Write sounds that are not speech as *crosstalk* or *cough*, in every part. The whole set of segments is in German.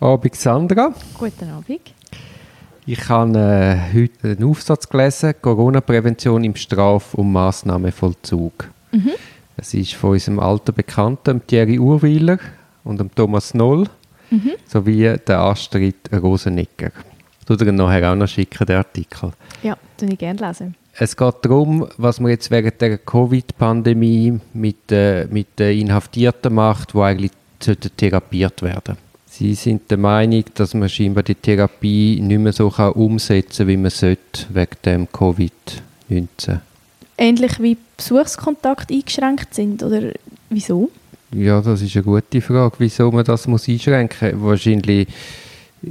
Abend, Sandra. Guten Abend. Ich habe äh, heute einen Aufsatz gelesen, Corona-Prävention im Straf- und Massnahmenvollzug. Mhm. Es ist von unserem alten Bekannten Thierry Urwiler und dem Thomas Noll mhm. sowie der Astrid Rosenegger. Du dir nachher auch noch schicken, den Artikel. Ja, den ich gerne lesen. Es geht darum, was man jetzt während der Covid-Pandemie mit, äh, mit den Inhaftierten macht, die eigentlich therapiert werden Sie sind der Meinung, dass man scheinbar die Therapie nicht mehr so kann umsetzen kann, wie man sollte, wegen dem Covid-19. Ähnlich wie Besuchskontakt eingeschränkt sind, oder wieso? Ja, das ist eine gute Frage, wieso man das muss einschränken muss. Wahrscheinlich,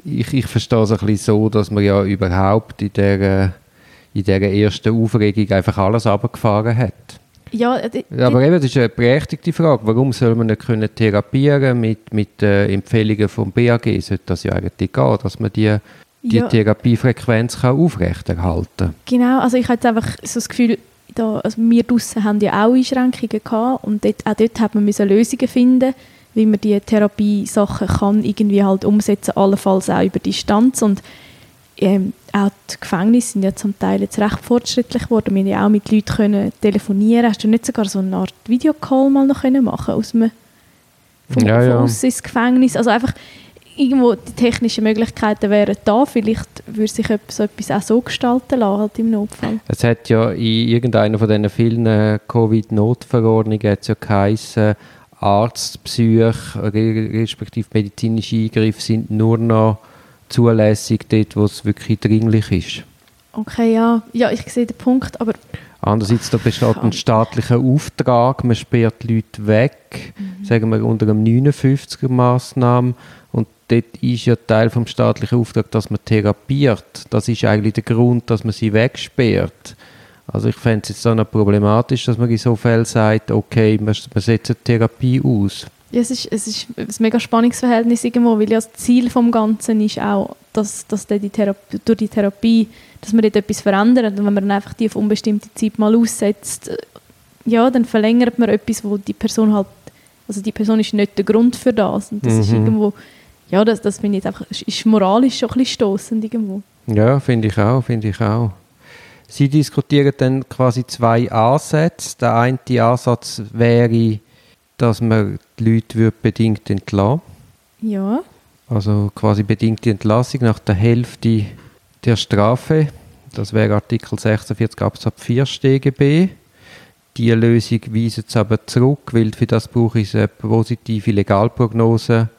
ich, ich verstehe es ein bisschen so, dass man ja überhaupt in der, in der ersten Aufregung einfach alles abgefahren hat. Ja, die, aber eben, das ist eine berechtigte Frage. Warum soll man nicht können therapieren mit, mit äh, Empfehlungen vom BAG? Sollte das ja eigentlich gehen, dass man die, die ja. Therapiefrequenz kann aufrechterhalten kann. Genau, also ich habe jetzt einfach so das Gefühl, da, also wir draussen haben ja auch Einschränkungen gehabt und dort, auch dort hat man Lösungen finden wie man die Therapiesachen kann irgendwie halt umsetzen, allenfalls auch über Distanz und ähm, auch die Gefängnisse sind ja zum Teil jetzt recht fortschrittlich geworden. Wir haben ja auch mit Leuten können telefonieren. Hast du nicht sogar so eine Art Videocall mal noch können machen aus dem vom, ja, ja. ins Gefängnis? Also einfach irgendwo die technischen Möglichkeiten wären da. Vielleicht würde sich so etwas auch so gestalten lassen, halt im Notfall. Es hat ja in irgendeiner von diesen vielen äh, Covid-Notverordnungen ja geheißen, Arzt, Psych, respektive medizinische Eingriffe sind nur noch zulässig dort, wo es wirklich dringlich ist. Okay, ja. Ja, ich sehe den Punkt, aber... Andererseits, da besteht ein staatlicher Auftrag, man sperrt Leute weg, mhm. sagen wir unter einem 59er-Massnahmen und dort ist ja Teil vom staatlichen Auftrag, dass man therapiert. Das ist eigentlich der Grund, dass man sie wegsperrt. Also ich fände es jetzt so problematisch, dass man in so Fällen sagt, okay, man, man setzt Therapie aus. Ja, es ist, es ist ein mega Spannungsverhältnis irgendwo, weil ja das Ziel vom Ganzen ist auch, dass, dass die Therapie, durch die Therapie, dass man dort etwas verändert und wenn man dann einfach die auf unbestimmte Zeit mal aussetzt, äh, ja, dann verlängert man etwas, wo die Person halt, also die Person ist nicht der Grund für das und das mhm. ist irgendwo, ja, das, das finde ich einfach, ist moralisch schon ein bisschen stossend irgendwo. Ja, finde ich auch, finde ich auch. Sie diskutieren dann quasi zwei Ansätze. Der eine Ansatz wäre, dass man die Leute bedingt entlassen Ja. Also quasi bedingte Entlassung nach der Hälfte der Strafe. Das wäre Artikel 46 Absatz 4 StGB. Diese Lösung weist es aber zurück, weil für das brauche ich eine positive Legalprognose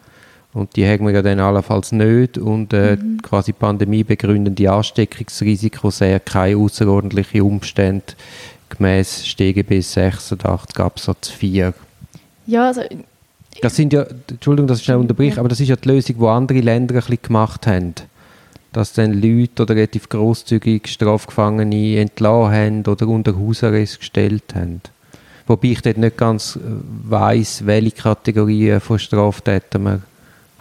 und die haben wir ja dann allenfalls nicht und äh, mhm. quasi pandemiebegründende Ansteckungsrisiko sehr keine außerordentlichen Umstände gemäß StGB 86 Absatz 4. Ja, also das sind ja, Entschuldigung, dass ich schnell unterbreche, aber das ist ja die Lösung, die andere Länder ein bisschen gemacht haben. Dass dann Leute oder relativ grosszügig Strafgefangene entlassen haben oder unter Hausarrest gestellt haben. Wobei ich dort nicht ganz äh, weiß, welche Kategorien von Straftätern man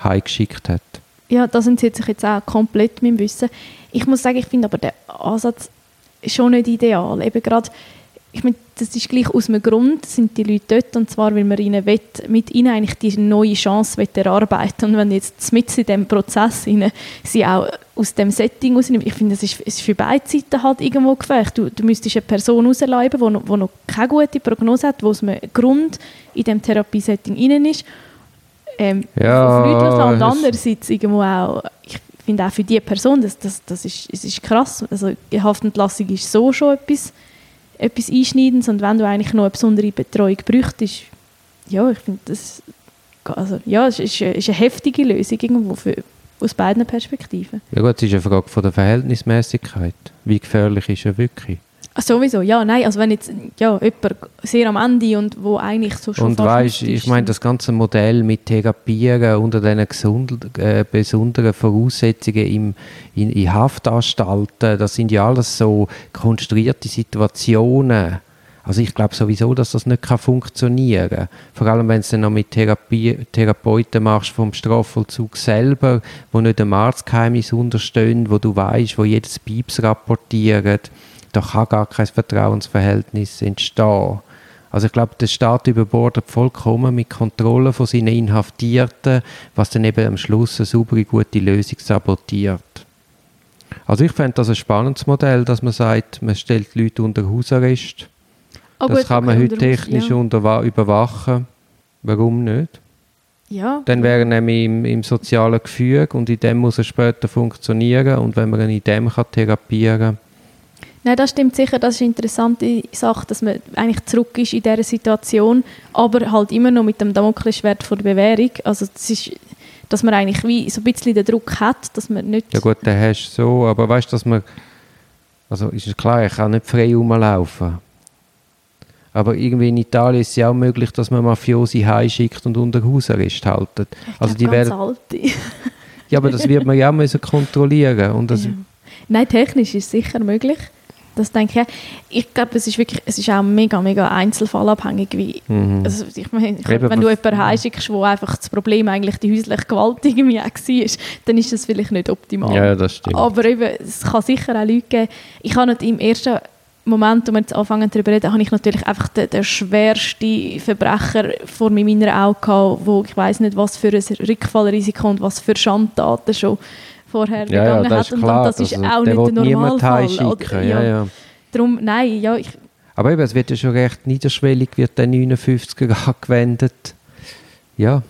heimgeschickt hat. Ja, da sind sie sich jetzt auch komplett mit dem Wissen. Ich muss sagen, ich finde aber den Ansatz schon nicht ideal. Eben gerade ich meine, das ist gleich aus einem Grund sind die Leute dort, und zwar, weil man ihnen will, mit ihnen eigentlich diese neue Chance will erarbeiten Und wenn jetzt mit in diesem Prozess ihnen, sie auch aus dem Setting rausnehmen, ich finde, das ist, ist für beide Seiten halt irgendwo gefährlich. Du, du müsstest eine Person rausleiben, die noch, noch keine gute Prognose hat, wo es einem Grund in diesem Therapiesetting innen ist. Ähm, ja, und andererseits irgendwo auch, ich finde auch für diese Person, das, das, das, ist, das ist krass. Also Haftentlassung ist so schon etwas etwas Einschneidendes und wenn du eigentlich noch eine besondere Betreuung bräuchtest, ja, ich finde das, also, ja, es ist, ist eine heftige Lösung irgendwo für, aus beiden Perspektiven. Ja gut, es ist eine Frage von der Verhältnismäßigkeit. Wie gefährlich ist er wirklich? Sowieso, ja, nein, also wenn jetzt ja, jemand sehr am Ende und wo eigentlich so schon Und weißt, ich meine, das ganze Modell mit Therapieren unter diesen gesund, äh, besonderen Voraussetzungen im, in, in Haftanstalten, das sind ja alles so konstruierte Situationen. Also ich glaube sowieso, dass das nicht kann funktionieren kann. Vor allem, wenn du es dann noch mit Therapie, Therapeuten machst vom Strafvollzug selber, wo nicht dem Arztgeheimnis unterstehen, wo du weißt, wo jedes Pieps rapportiert da kann gar kein Vertrauensverhältnis entstehen. Also ich glaube, der Staat überbordet vollkommen mit Kontrolle von seinen Inhaftierten, was dann eben am Schluss eine saubere, gute Lösung sabotiert. Also ich fände das ein spannendes Modell, dass man sagt, man stellt Leute unter Hausarrest. Oh, das gut, kann man heute technisch ja. überwachen. Warum nicht? Ja, Dann wäre er nämlich im, im sozialen Gefüge und in dem muss er später funktionieren und wenn man ihn in dem kann therapieren kann, Nein, das stimmt sicher. Das ist eine interessante Sache, dass man eigentlich zurück ist in dieser Situation, aber halt immer noch mit dem Damoklesschwert vor der Bewährung. Also das ist, dass man eigentlich wie so ein bisschen den Druck hat, dass man nicht... Ja gut, den hast du so, aber weißt du, dass man, also ist es klar, ich kann nicht frei rumlaufen. Aber irgendwie in Italien ist es ja auch möglich, dass man Mafiosi heimschickt und unter Hausarrest haltet. Also die ganz werden, alte. ja, aber das wird man ja auch müssen kontrollieren und das, Ja. Nein, technisch ist es sicher möglich. Das denke ich. Ich glaube, es ist wirklich, es ist auch mega, mega einzelfallabhängig, wie mhm. Also ich meine, wenn du jemanden heimschickst, wo einfach das Problem eigentlich die häusliche Gewalt irgendwie auch war, dann ist das vielleicht nicht optimal. ja, das stimmt. Aber eben, es kann sicher auch Leute geben. Ich habe nicht im ersten Moment, wo wir jetzt anfangen darüber reden, habe ich natürlich einfach den, den schwersten Verbrecher vor mir in meinen Augen gehabt, wo ich weiß nicht, was für ein Rückfallrisiko und was für Schandtaten schon vorher ja, ja, begangen das hat. ist Und klar. das ist also, auch nicht der Normalfall. Oder- Ja, ja. Darum, nein, ja, ich, Aber eben, es wird ja schon recht niederschwellig, wird der 59er *laughs* angewendet. Ja,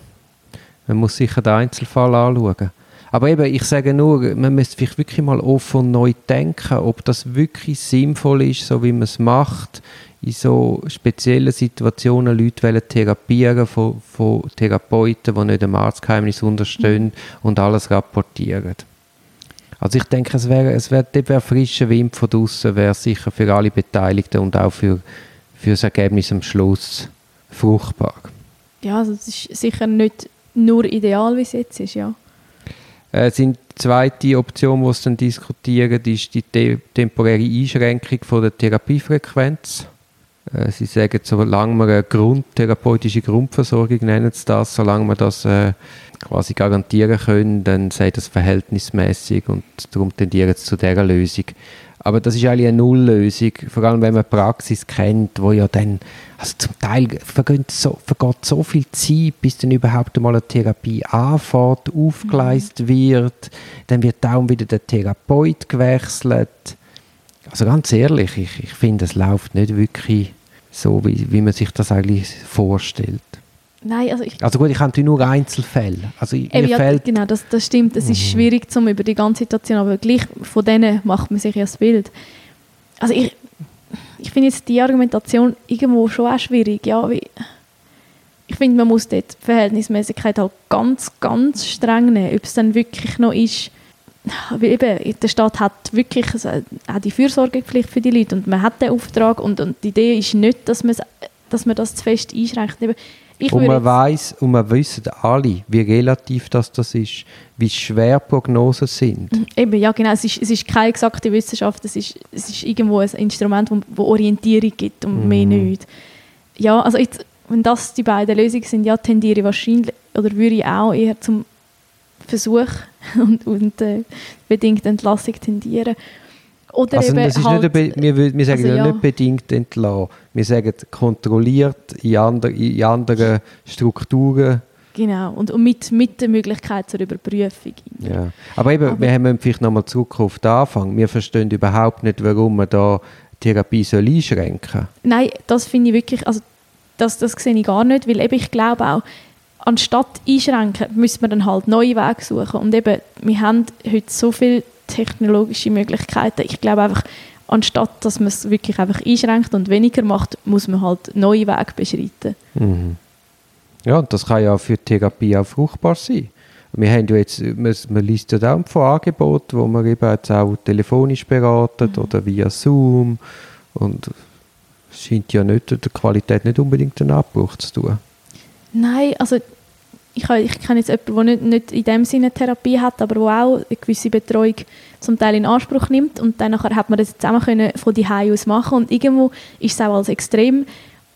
man muss sicher den Einzelfall anschauen. Aber eben, ich sage nur, man müsste vielleicht wirklich mal offen und neu denken, ob das wirklich sinnvoll ist, so wie man es macht, in so speziellen Situationen Leute wollen therapieren von, von Therapeuten, die nicht dem Arztgeheimnis unterstehen und alles rapportieren. Also ich denke, es wäre es wär, wär frischer Wind von draussen, wäre sicher für alle Beteiligten und auch für, für das Ergebnis am Schluss fruchtbar. ja, also es ist sicher nicht nur ideal, wie es jetzt ist, ja. Äh, sind die zweite Option, die sie dann diskutieren, ist die te temporäre Einschränkung von der Therapiefrequenz. Äh, sie sagen, solange wir eine Grund therapeutische Grundversorgung nennen sie das, solange wir das äh, quasi garantieren können, dann sei das verhältnismäßig und darum tendieren sie zu dieser Lösung. Aber das ist eigentlich eine Nulllösung, vor allem wenn man Praxis kennt, wo ja dann, also zum Teil vergeht so, vergeht so viel Zeit, bis dann überhaupt einmal eine Therapie anfängt, aufgeleistet wird, dann wird darum wieder der Therapeut gewechselt. Also ganz ehrlich, ich, ich finde, es läuft nicht wirklich so, wie, wie man sich das eigentlich vorstellt. Nein, also ich, Also gut, ich habe natürlich nur Einzelfälle. Also mir ja, genau, das, das stimmt. Es ist schwierig zum über die ganze Situation, aber gleich von denen macht man sich ja das Bild. Also ich, ich finde jetzt die Argumentation irgendwo schon auch schwierig. Ja, wie, ich finde, man muss dort die Verhältnismäßigkeit halt ganz, ganz streng nehmen, ob es dann wirklich noch ist. Weil eben, der Staat hat wirklich also, auch die Fürsorgepflicht für die Leute und man hat den Auftrag und, und die Idee ist nicht, dass man, dass man das zu fest einschränkt. Eben, ich und man weiß und man wissen alle, wie relativ das, das ist, wie schwer Prognosen sind. Eben, ja genau, es ist, es ist keine exakte Wissenschaft, es ist, es ist irgendwo ein Instrument, das Orientierung gibt und mehr nicht. Ja, also jetzt, wenn das die beiden Lösungen sind, ja, tendiere ich wahrscheinlich, oder würde ich auch eher zum Versuch *laughs* und, und äh, bedingt Entlassung tendieren. Oder Also eben das ist halt, nicht wir, wir sagen also ja ja. nicht bedingt entlassen. Wir sagen kontrolliert in, ander, in anderen Strukturen. Genau, und, und mit, mit der Möglichkeit zur Überprüfung. Ja. Aber eben, Aber- wir haben vielleicht nochmal zurück auf den Anfang. Wir verstehen überhaupt nicht, warum man da Therapie soll einschränken soll. Nein, das finde ich wirklich, also das, das sehe ich gar nicht, weil eben ich glaube auch, anstatt einschränken, müssen wir dann halt neue Wege suchen. Und eben, wir haben heute so viele technologische Möglichkeiten. Ich glaube einfach, anstatt dass man es wirklich einfach einschränkt und weniger macht, muss man halt neue Wege beschreiten. Mhm. Ja, und das kann ja für die Therapie auch fruchtbar sein. Wir haben ja jetzt, man, man liest ja auch von Angeboten, wo man eben jetzt auch telefonisch beratet oder via Zoom und scheint ja nicht, der Qualität nicht unbedingt einen Abbruch zu tun. Nein, also ich, ich kenne jetzt jemanden, der nicht, nicht in dem Sinne Therapie hat, aber der auch eine gewisse Betreuung zum Teil in Anspruch nimmt und dann nachher hat man das zusammen können von die aus machen und irgendwo ist es auch als extrem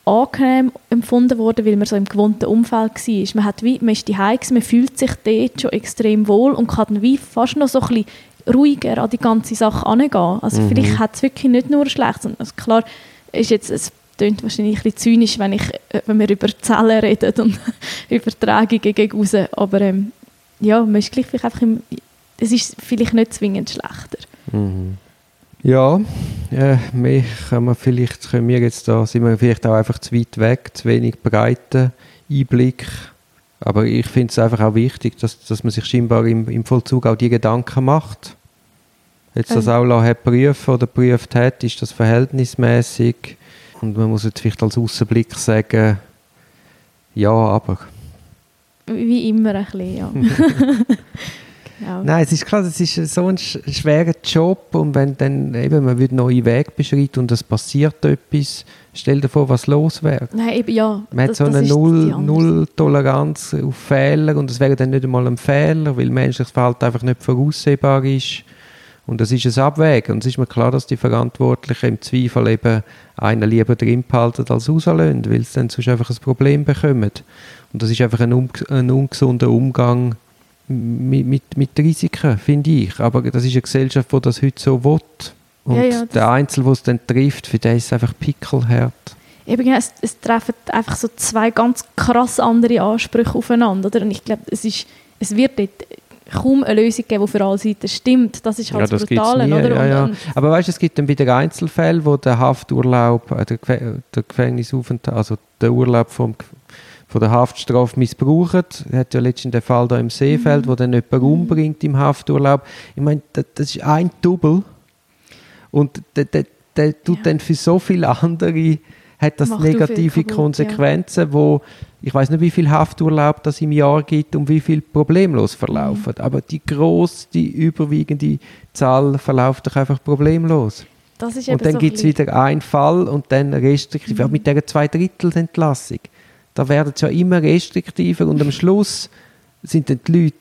angenehm empfunden worden, weil man so im gewohnten Umfeld war. Man, hat wie, man ist gewesen, man fühlt sich dort schon extrem wohl und kann dann wie fast noch so ein bisschen ruhiger an die ganze Sache angehen. Also Mhm. vielleicht hat es wirklich nicht nur schlecht, sondern also klar ist jetzt ein klingt wahrscheinlich ein bisschen zynisch, wenn, ich, äh, wenn wir über Zellen reden und *laughs* Übertragungen gegen raus. Aber ähm, ja, man ist gleich vielleicht einfach im, es ist vielleicht nicht zwingend schlechter. Mhm. Ja, äh, mehr können wir vielleicht, können wir jetzt da, sind wir vielleicht auch einfach zu weit weg, zu wenig breiten Einblick. Aber ich finde es einfach auch wichtig, dass, dass man sich scheinbar im, im Vollzug auch die Gedanken macht. Jetzt das ähm. auch hat prüfen oder prüft hat, ist das verhältnismäßig und man muss jetzt vielleicht als Außenblick sagen, ja, aber. Wie immer ein bisschen, ja. *laughs* genau. Nein, es ist klar, es ist so ein schwerer Job und wenn dann eben man wird neue Wege beschreiten und es passiert etwas, stell dir vor, was los wäre. Nein, eben, ja. Man das, hat so eine Null, Null Toleranz auf Fehler und es wäre dann nicht einmal ein Fehler, weil menschliches Verhalten einfach nicht voraussehbar ist. Und das ist ein Abwägen. Und es ist mir klar, dass die Verantwortlichen im Zweifel eben einen lieber drin behalten als rauslösen, weil sie dann sonst einfach ein Problem bekommen. Und das ist einfach ein, un ein ungesunder Umgang mit, mit, mit Risiken, finde ich. Aber das ist eine Gesellschaft, die das heute so will. Und ja, ja, der Einzelne, der es dann trifft, für den ist es einfach pickelhart. Eben, es, es treffen einfach so zwei ganz krass andere Ansprüche aufeinander. Oder? Und ich glaube, es, es wird dort kaum eine Lösung geben, die für alle Seiten stimmt. Das ist halt ja, das Brutale, oder? Ja, ja. Aber weißt du, es gibt dann wieder Einzelfälle, wo der Hafturlaub, äh, der, der Gefängnisaufenthalt, also der Urlaub vom, von der Haftstrafe missbraucht. Er hat ja letztens den Fall da im Seefeld, mhm. wo dann jemand mhm. umbringt im Hafturlaub. Ich meine, das, das, ist ein Double und der, der, der tut dann für so viele andere hat das Macht negative Konsequenzen, ja. wo ich weiß nicht, wie viel Hafturlaub das im Jahr gibt und wie viel problemlos verlaufen. Mhm. Aber die große, die überwiegende Zahl verläuft doch einfach problemlos. und dann so gibt es wieder einen Fall und dann restriktiv. Mhm. Auch mit dieser Zweidrittelentlassung. Da werden es ja immer restriktiver und am Schluss sind dann die Leute,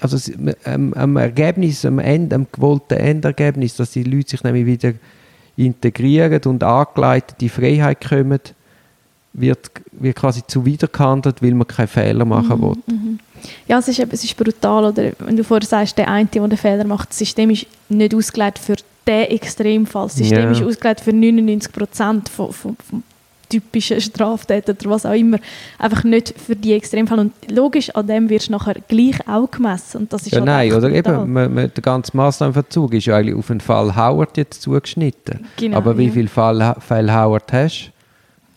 also am, am Ergebnis, am, Ende, am gewollten Endergebnis, dass die Leute sich nämlich wieder integrieren und angeleitet in die Freiheit kommen, wird, wird quasi zuwidergehandelt, weil man keine Fehler machen mhm, will. Mhm. Ja, es ist, es ist brutal. Oder wenn du vorher sagst, der eine, der den Fehler macht, das System ist nicht ausgelegt für den Extremfall. Das System ja. ist ausgelegt für 99 Prozent von, von, von typischen Straftäter oder was auch immer. Einfach nicht für die Extremfälle. Und logisch, an dem wirst du nachher gleich auch gemessen. Und das ist ja, halt nein, oder eben, man, man, der ganze Massnahmenverzug ist ja eigentlich auf den Fall Howard jetzt zugeschnitten. Genau, Aber wie ja. viele Fall, Fälle Howard hast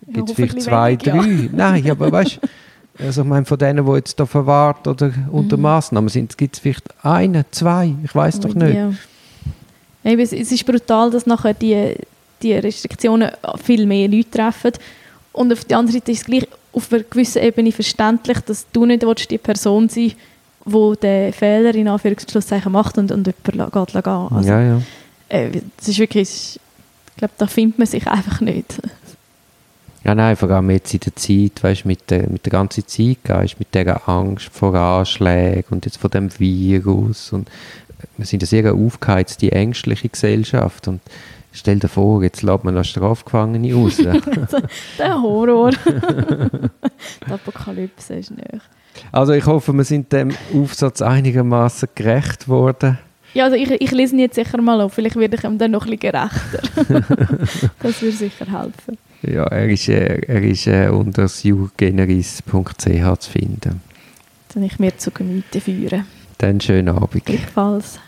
Gibt es vielleicht zwei, drei? Ja. Nein, *laughs* aber weißt du, also ich meine, von denen, die jetzt da verwahrt oder unter mhm. Massnahmen sind, gibt es vielleicht eine, zwei, ich weiß doch nicht. Ja. es ist brutal, dass nachher die, die Restriktionen viel mehr Leute treffen. Und auf der anderen Seite ist es gleich auf einer gewissen Ebene verständlich, dass du nicht willst, die Person sein die den Fehler in Anführungszeichen macht und, und jemand geht gehen. Also, ja, ja. Äh, das ist wirklich, ich glaube, da findet man sich einfach nicht. Ja, nein, vor allem jetzt in der Zeit, weißt, mit der, mit der ganzen Zeitgeist, mit der Angst vor Anschlägen und jetzt vor dem Virus und wir sind eine sehr aufgeheizte, ängstliche Gesellschaft und stell dir vor, jetzt lädt man noch Strafgefangene raus. *laughs* der Horror. die Apokalypse ist nicht. Also ich hoffe, wir sind dem Aufsatz einigermaßen gerecht worden. Ja, also ich, ich lese ihn jetzt sicher mal auf, vielleicht werde ich ihm dann noch ein bisschen gerechter. *laughs* das würde sicher helfen. Ja, er ist, äh, er ist äh, unter sugeneris.ch zu finden. Dann ich mir zu Gemüte führen. Dann schönen Abend. Gleichfalls.